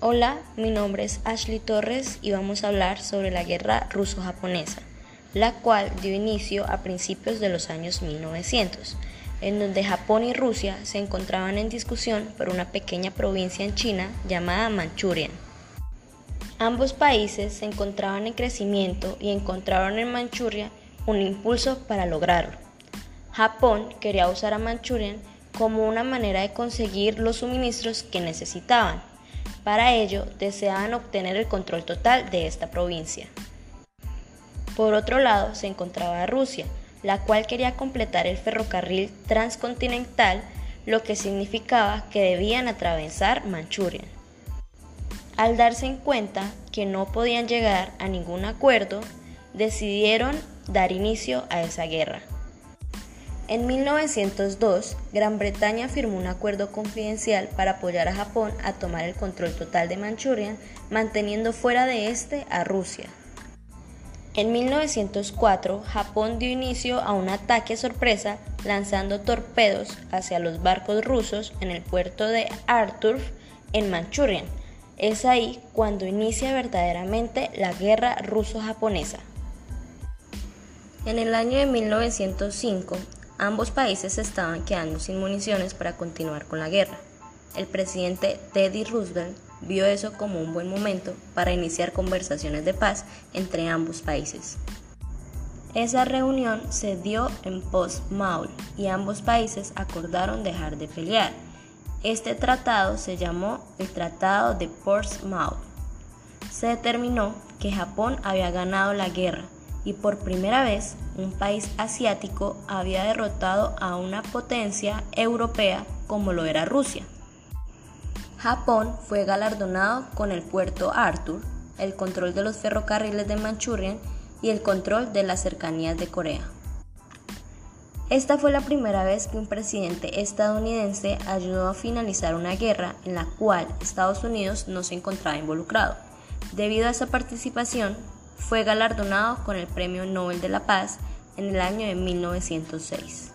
Hola, mi nombre es Ashley Torres y vamos a hablar sobre la guerra ruso-japonesa, la cual dio inicio a principios de los años 1900, en donde Japón y Rusia se encontraban en discusión por una pequeña provincia en China llamada Manchuria. Ambos países se encontraban en crecimiento y encontraron en Manchuria un impulso para lograrlo. Japón quería usar a Manchuria como una manera de conseguir los suministros que necesitaban. Para ello, deseaban obtener el control total de esta provincia. Por otro lado, se encontraba Rusia, la cual quería completar el ferrocarril transcontinental, lo que significaba que debían atravesar Manchuria. Al darse en cuenta que no podían llegar a ningún acuerdo, decidieron dar inicio a esa guerra. En 1902, Gran Bretaña firmó un acuerdo confidencial para apoyar a Japón a tomar el control total de Manchuria, manteniendo fuera de este a Rusia. En 1904, Japón dio inicio a un ataque sorpresa lanzando torpedos hacia los barcos rusos en el puerto de Arthur en Manchuria. Es ahí cuando inicia verdaderamente la guerra ruso-japonesa. En el año de 1905, Ambos países estaban quedando sin municiones para continuar con la guerra. El presidente Teddy Roosevelt vio eso como un buen momento para iniciar conversaciones de paz entre ambos países. Esa reunión se dio en Post-Maul y ambos países acordaron dejar de pelear. Este tratado se llamó el Tratado de Portsmouth. Se determinó que Japón había ganado la guerra y por primera vez un país asiático había derrotado a una potencia europea como lo era Rusia. Japón fue galardonado con el puerto Arthur, el control de los ferrocarriles de Manchuria y el control de las cercanías de Corea. Esta fue la primera vez que un presidente estadounidense ayudó a finalizar una guerra en la cual Estados Unidos no se encontraba involucrado. Debido a esa participación, fue galardonado con el Premio Nobel de la Paz en el año de 1906.